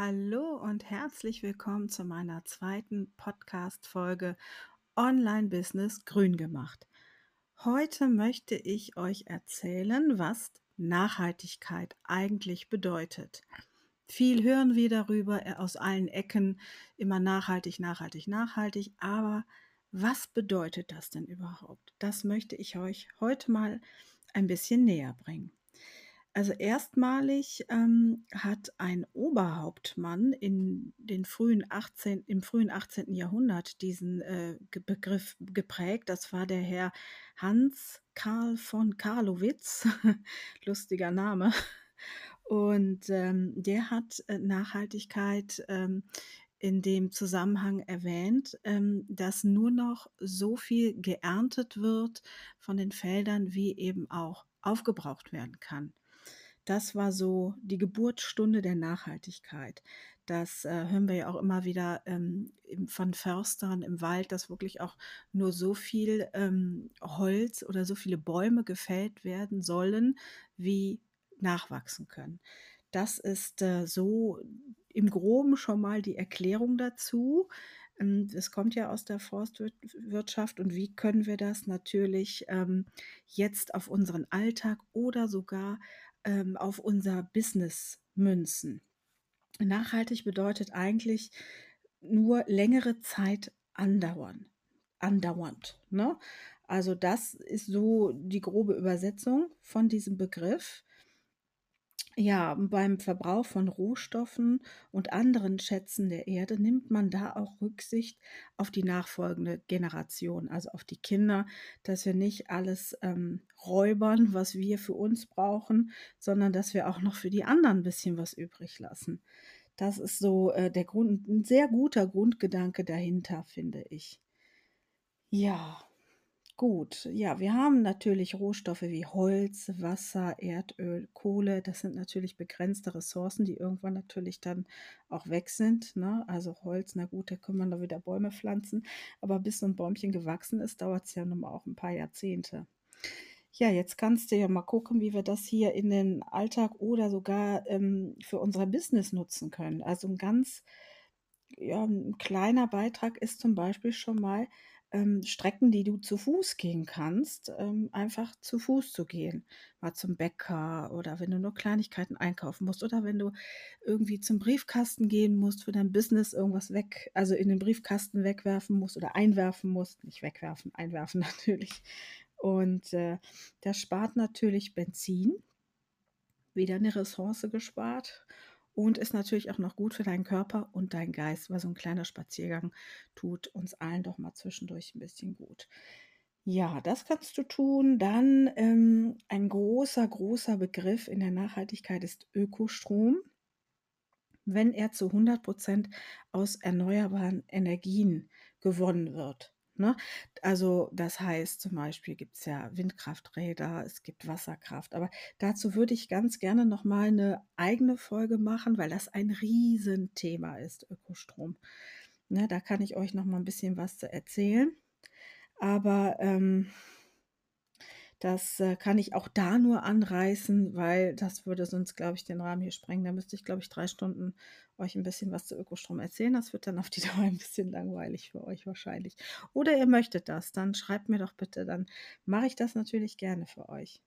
Hallo und herzlich willkommen zu meiner zweiten Podcast-Folge Online Business grün gemacht. Heute möchte ich euch erzählen, was Nachhaltigkeit eigentlich bedeutet. Viel hören wir darüber äh, aus allen Ecken, immer nachhaltig, nachhaltig, nachhaltig, aber was bedeutet das denn überhaupt? Das möchte ich euch heute mal ein bisschen näher bringen. Also erstmalig ähm, hat ein Oberhauptmann in den frühen 18, im frühen 18. Jahrhundert diesen äh, Begriff geprägt. Das war der Herr Hans Karl von Karlowitz, lustiger Name. Und ähm, der hat äh, Nachhaltigkeit ähm, in dem Zusammenhang erwähnt, ähm, dass nur noch so viel geerntet wird von den Feldern, wie eben auch aufgebraucht werden kann. Das war so die Geburtsstunde der Nachhaltigkeit. Das äh, hören wir ja auch immer wieder ähm, von Förstern im Wald, dass wirklich auch nur so viel ähm, Holz oder so viele Bäume gefällt werden sollen, wie nachwachsen können. Das ist äh, so im groben schon mal die Erklärung dazu. Ähm, es kommt ja aus der Forstwirtschaft und wie können wir das natürlich ähm, jetzt auf unseren Alltag oder sogar ähm, auf unser Business münzen. Nachhaltig bedeutet eigentlich nur längere Zeit andauern. Andauernd. Ne? Also das ist so die grobe Übersetzung von diesem Begriff. Ja, beim Verbrauch von Rohstoffen und anderen Schätzen der Erde nimmt man da auch Rücksicht auf die nachfolgende Generation, also auf die Kinder, dass wir nicht alles ähm, räubern, was wir für uns brauchen, sondern dass wir auch noch für die anderen ein bisschen was übrig lassen. Das ist so äh, der Grund, ein sehr guter Grundgedanke dahinter, finde ich. Ja. Gut, ja, wir haben natürlich Rohstoffe wie Holz, Wasser, Erdöl, Kohle. Das sind natürlich begrenzte Ressourcen, die irgendwann natürlich dann auch weg sind. Ne? Also Holz, na gut, da können wir noch wieder Bäume pflanzen. Aber bis so ein Bäumchen gewachsen ist, dauert es ja nun mal auch ein paar Jahrzehnte. Ja, jetzt kannst du ja mal gucken, wie wir das hier in den Alltag oder sogar ähm, für unser Business nutzen können. Also ein ganz ja, ein kleiner Beitrag ist zum Beispiel schon mal, ähm, Strecken, die du zu Fuß gehen kannst, ähm, einfach zu Fuß zu gehen. Mal zum Bäcker oder wenn du nur Kleinigkeiten einkaufen musst oder wenn du irgendwie zum Briefkasten gehen musst für dein Business irgendwas weg, also in den Briefkasten wegwerfen musst oder einwerfen musst. Nicht wegwerfen, einwerfen natürlich. Und äh, das spart natürlich Benzin. Wieder eine Ressource gespart und ist natürlich auch noch gut für deinen Körper und deinen Geist, weil so ein kleiner Spaziergang tut uns allen doch mal zwischendurch ein bisschen gut. Ja, das kannst du tun. Dann ähm, ein großer, großer Begriff in der Nachhaltigkeit ist Ökostrom. Wenn er zu 100 Prozent aus erneuerbaren Energien gewonnen wird. Ne? Also das heißt zum Beispiel gibt es ja Windkrafträder, es gibt Wasserkraft, aber dazu würde ich ganz gerne nochmal eine eigene Folge machen, weil das ein Riesenthema ist, Ökostrom. Ne, da kann ich euch noch mal ein bisschen was zu erzählen. Aber ähm, das äh, kann ich auch da nur anreißen, weil das würde sonst, glaube ich, den Rahmen hier sprengen. Da müsste ich, glaube ich, drei Stunden euch ein bisschen was zu Ökostrom erzählen. Das wird dann auf die Dauer ein bisschen langweilig für euch wahrscheinlich. Oder ihr möchtet das, dann schreibt mir doch bitte, dann mache ich das natürlich gerne für euch.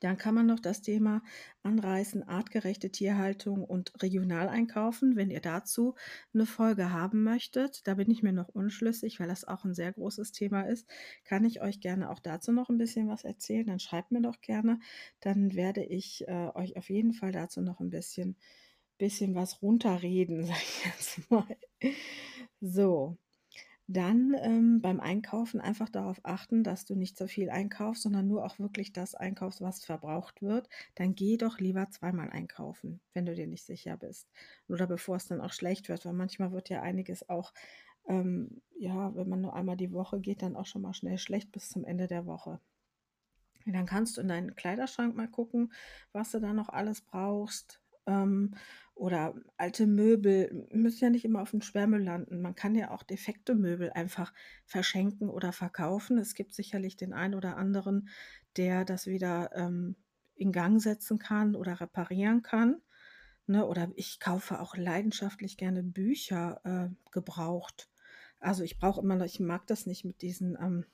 Dann kann man noch das Thema anreißen, artgerechte Tierhaltung und regional einkaufen. Wenn ihr dazu eine Folge haben möchtet, da bin ich mir noch unschlüssig, weil das auch ein sehr großes Thema ist, kann ich euch gerne auch dazu noch ein bisschen was erzählen. Dann schreibt mir doch gerne. Dann werde ich äh, euch auf jeden Fall dazu noch ein bisschen, bisschen was runterreden, sage ich jetzt mal. So, dann ähm, beim Einkaufen einfach darauf achten, dass du nicht so viel einkaufst, sondern nur auch wirklich das einkaufst, was verbraucht wird. Dann geh doch lieber zweimal einkaufen, wenn du dir nicht sicher bist. Oder bevor es dann auch schlecht wird, weil manchmal wird ja einiges auch, ähm, ja, wenn man nur einmal die Woche geht, dann auch schon mal schnell schlecht bis zum Ende der Woche. dann kannst du in deinen Kleiderschrank mal gucken, was du da noch alles brauchst. Ähm, oder alte Möbel müssen ja nicht immer auf dem Sperrmüll landen. Man kann ja auch defekte Möbel einfach verschenken oder verkaufen. Es gibt sicherlich den einen oder anderen, der das wieder ähm, in Gang setzen kann oder reparieren kann. Ne? Oder ich kaufe auch leidenschaftlich gerne Bücher äh, gebraucht. Also ich brauche immer noch, ich mag das nicht mit diesen ähm,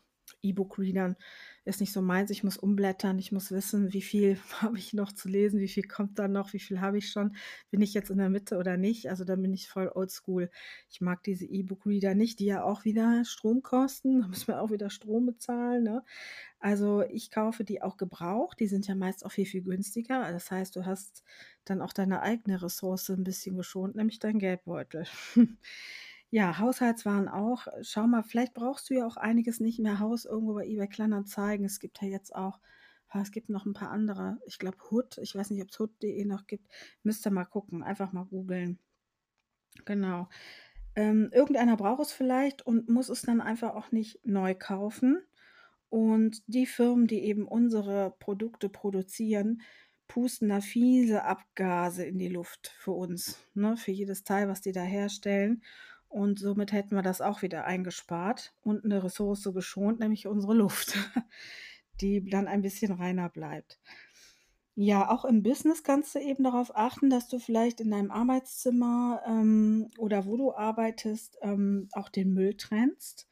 E-Book-Readern. Ist nicht so meins. Ich muss umblättern, ich muss wissen, wie viel habe ich noch zu lesen, wie viel kommt da noch, wie viel habe ich schon, bin ich jetzt in der Mitte oder nicht. Also da bin ich voll oldschool. Ich mag diese E-Book-Reader nicht, die ja auch wieder Strom kosten. Da müssen wir auch wieder Strom bezahlen. Ne? Also ich kaufe die auch gebraucht. Die sind ja meist auch viel, viel günstiger. Das heißt, du hast dann auch deine eigene Ressource ein bisschen geschont, nämlich dein Geldbeutel. Ja, Haushaltswaren auch. Schau mal, vielleicht brauchst du ja auch einiges nicht mehr Haus irgendwo bei eBay Kleinanzeigen. Es gibt ja jetzt auch ah, es gibt noch ein paar andere. Ich glaube Hood, ich weiß nicht, ob es hood.de noch gibt. Müsst ihr mal gucken, einfach mal googeln. Genau. Ähm, irgendeiner braucht es vielleicht und muss es dann einfach auch nicht neu kaufen. Und die Firmen, die eben unsere Produkte produzieren, pusten da fiese Abgase in die Luft für uns, ne? Für jedes Teil, was die da herstellen. Und somit hätten wir das auch wieder eingespart und eine Ressource geschont, nämlich unsere Luft, die dann ein bisschen reiner bleibt. Ja, auch im Business kannst du eben darauf achten, dass du vielleicht in deinem Arbeitszimmer ähm, oder wo du arbeitest ähm, auch den Müll trennst,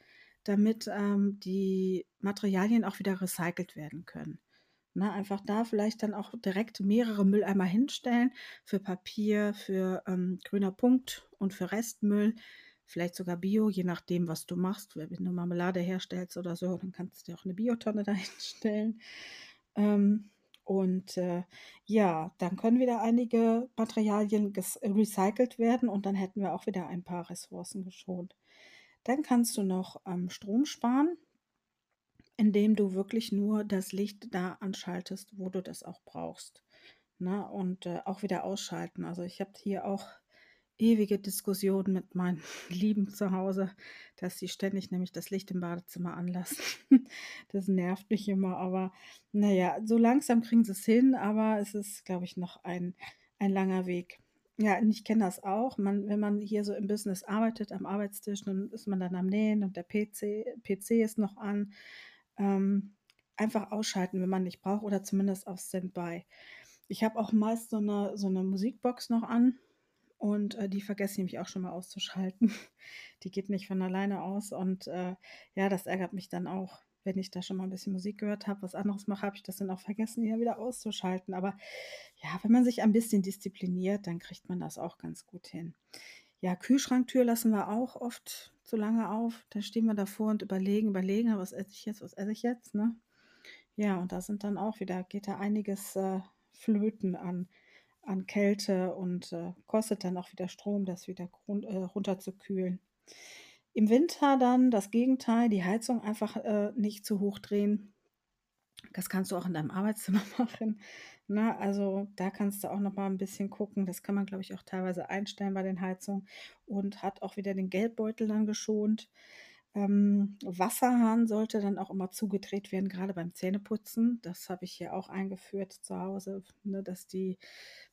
damit ähm, die Materialien auch wieder recycelt werden können. Na, einfach da vielleicht dann auch direkt mehrere Mülleimer hinstellen für Papier, für ähm, grüner Punkt und für Restmüll, vielleicht sogar Bio, je nachdem, was du machst. Wenn du Marmelade herstellst oder so, dann kannst du dir auch eine Biotonne dahinstellen. Ähm, und äh, ja, dann können wieder einige Materialien recycelt werden und dann hätten wir auch wieder ein paar Ressourcen geschont. Dann kannst du noch ähm, Strom sparen, indem du wirklich nur das Licht da anschaltest, wo du das auch brauchst. Na, ne? und äh, auch wieder ausschalten. Also ich habe hier auch ewige Diskussion mit meinen Lieben zu Hause, dass sie ständig nämlich das Licht im Badezimmer anlassen. Das nervt mich immer, aber naja, so langsam kriegen sie es hin, aber es ist, glaube ich, noch ein, ein langer Weg. Ja, und ich kenne das auch. Man, wenn man hier so im Business arbeitet, am Arbeitstisch, dann ist man dann am Nähen und der PC, PC ist noch an. Ähm, einfach ausschalten, wenn man nicht braucht oder zumindest auf Standby. Ich habe auch meist so eine, so eine Musikbox noch an, und äh, die vergesse ich nämlich auch schon mal auszuschalten. Die geht nicht von alleine aus. Und äh, ja, das ärgert mich dann auch, wenn ich da schon mal ein bisschen Musik gehört habe, was anderes mache, habe ich das dann auch vergessen, die wieder auszuschalten. Aber ja, wenn man sich ein bisschen diszipliniert, dann kriegt man das auch ganz gut hin. Ja, Kühlschranktür lassen wir auch oft zu lange auf. Da stehen wir davor und überlegen, überlegen, was esse ich jetzt, was esse ich jetzt, ne? Ja, und da sind dann auch wieder, geht da einiges äh, flöten an an Kälte und äh, kostet dann auch wieder Strom, das wieder äh, runterzukühlen. Im Winter dann das Gegenteil, die Heizung einfach äh, nicht zu hoch drehen. Das kannst du auch in deinem Arbeitszimmer machen. Na, ne? also da kannst du auch noch mal ein bisschen gucken. Das kann man, glaube ich, auch teilweise einstellen bei den Heizungen und hat auch wieder den Geldbeutel dann geschont. Ähm, Wasserhahn sollte dann auch immer zugedreht werden, gerade beim Zähneputzen. Das habe ich hier auch eingeführt zu Hause, ne, dass die,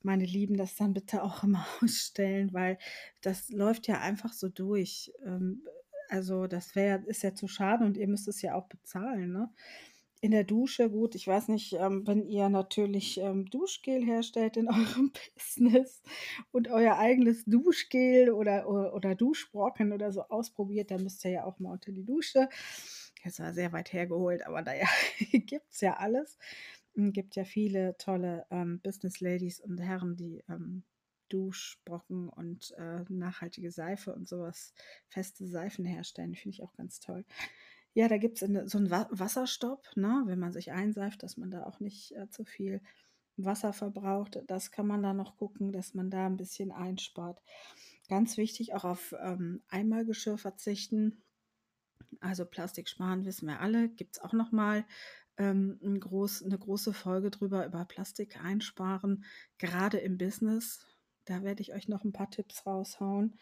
meine Lieben, das dann bitte auch immer ausstellen, weil das läuft ja einfach so durch. Ähm, also das wäre, ist ja zu schade und ihr müsst es ja auch bezahlen. Ne? In der Dusche, gut, ich weiß nicht, ähm, wenn ihr natürlich ähm, Duschgel herstellt in eurem Business und euer eigenes Duschgel oder, oder, oder Duschbrocken oder so ausprobiert, dann müsst ihr ja auch mal unter die Dusche. Jetzt war sehr weit hergeholt, aber naja, gibt es ja alles. Es gibt ja viele tolle ähm, Business Ladies und Herren, die ähm, Duschbrocken und äh, nachhaltige Seife und sowas, feste Seifen herstellen. Finde ich auch ganz toll. Ja, da gibt es so einen Wa Wasserstopp, ne, wenn man sich einseift, dass man da auch nicht äh, zu viel Wasser verbraucht. Das kann man da noch gucken, dass man da ein bisschen einspart. Ganz wichtig, auch auf ähm, Einmalgeschirr verzichten. Also Plastik sparen, wissen wir alle. Gibt es auch noch mal ähm, ein groß, eine große Folge drüber, über Plastik einsparen, gerade im Business. Da werde ich euch noch ein paar Tipps raushauen.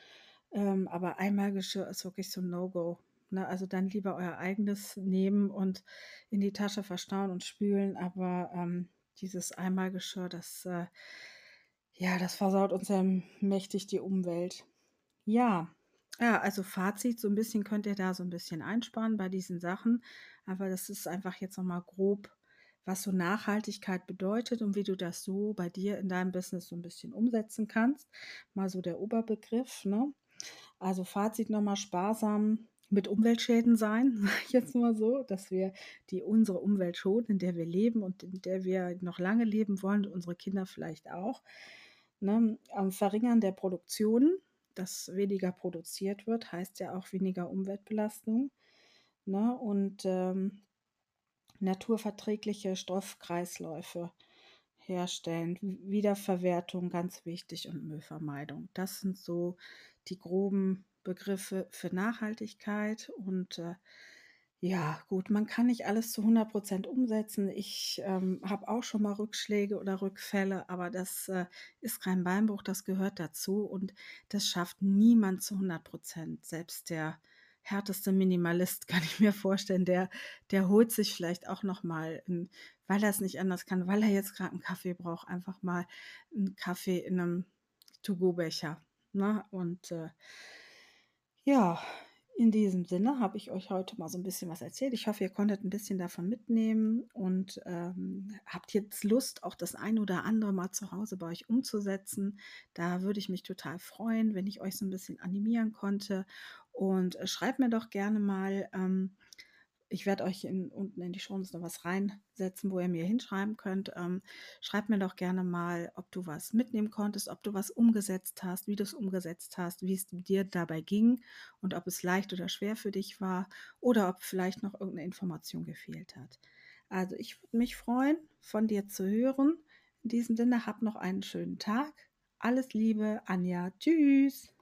Ähm, aber Einmalgeschirr ist wirklich so ein No-Go. Ne? Also dann lieber euer eigenes nehmen und in die Tasche verstauen und spülen. Aber ähm, dieses Einmalgeschirr, das, äh, ja, das versaut uns ja mächtig die Umwelt. Ja, ja, also Fazit, so ein bisschen könnt ihr da so ein bisschen einsparen bei diesen Sachen. Aber das ist einfach jetzt nochmal grob, was so Nachhaltigkeit bedeutet und wie du das so bei dir in deinem Business so ein bisschen umsetzen kannst. Mal so der Oberbegriff, ne? Also Fazit nochmal sparsam mit Umweltschäden sein, jetzt mal so, dass wir die unsere Umwelt schonen, in der wir leben und in der wir noch lange leben wollen, unsere Kinder vielleicht auch. Ne? Am Verringern der Produktion, dass weniger produziert wird, heißt ja auch weniger Umweltbelastung. Ne? Und ähm, naturverträgliche Stoffkreisläufe herstellen. Wiederverwertung ganz wichtig und Müllvermeidung. Das sind so die groben Begriffe für Nachhaltigkeit und äh, ja, gut, man kann nicht alles zu 100 Prozent umsetzen. Ich ähm, habe auch schon mal Rückschläge oder Rückfälle, aber das äh, ist kein Beinbruch, das gehört dazu und das schafft niemand zu 100 Prozent. Selbst der härteste Minimalist, kann ich mir vorstellen, der, der holt sich vielleicht auch noch mal, in, weil er es nicht anders kann, weil er jetzt gerade einen Kaffee braucht, einfach mal einen Kaffee in einem To-Go-Becher. Ne? Und äh, ja, in diesem Sinne habe ich euch heute mal so ein bisschen was erzählt. Ich hoffe, ihr konntet ein bisschen davon mitnehmen und ähm, habt jetzt Lust, auch das ein oder andere mal zu Hause bei euch umzusetzen. Da würde ich mich total freuen, wenn ich euch so ein bisschen animieren konnte. Und äh, schreibt mir doch gerne mal, ähm, ich werde euch in, unten in die Show noch was reinsetzen, wo ihr mir hinschreiben könnt. Ähm, schreibt mir doch gerne mal, ob du was mitnehmen konntest, ob du was umgesetzt hast, wie du es umgesetzt hast, wie es dir dabei ging und ob es leicht oder schwer für dich war oder ob vielleicht noch irgendeine Information gefehlt hat. Also ich würde mich freuen, von dir zu hören. In diesem Sinne, hab noch einen schönen Tag. Alles Liebe, Anja. Tschüss.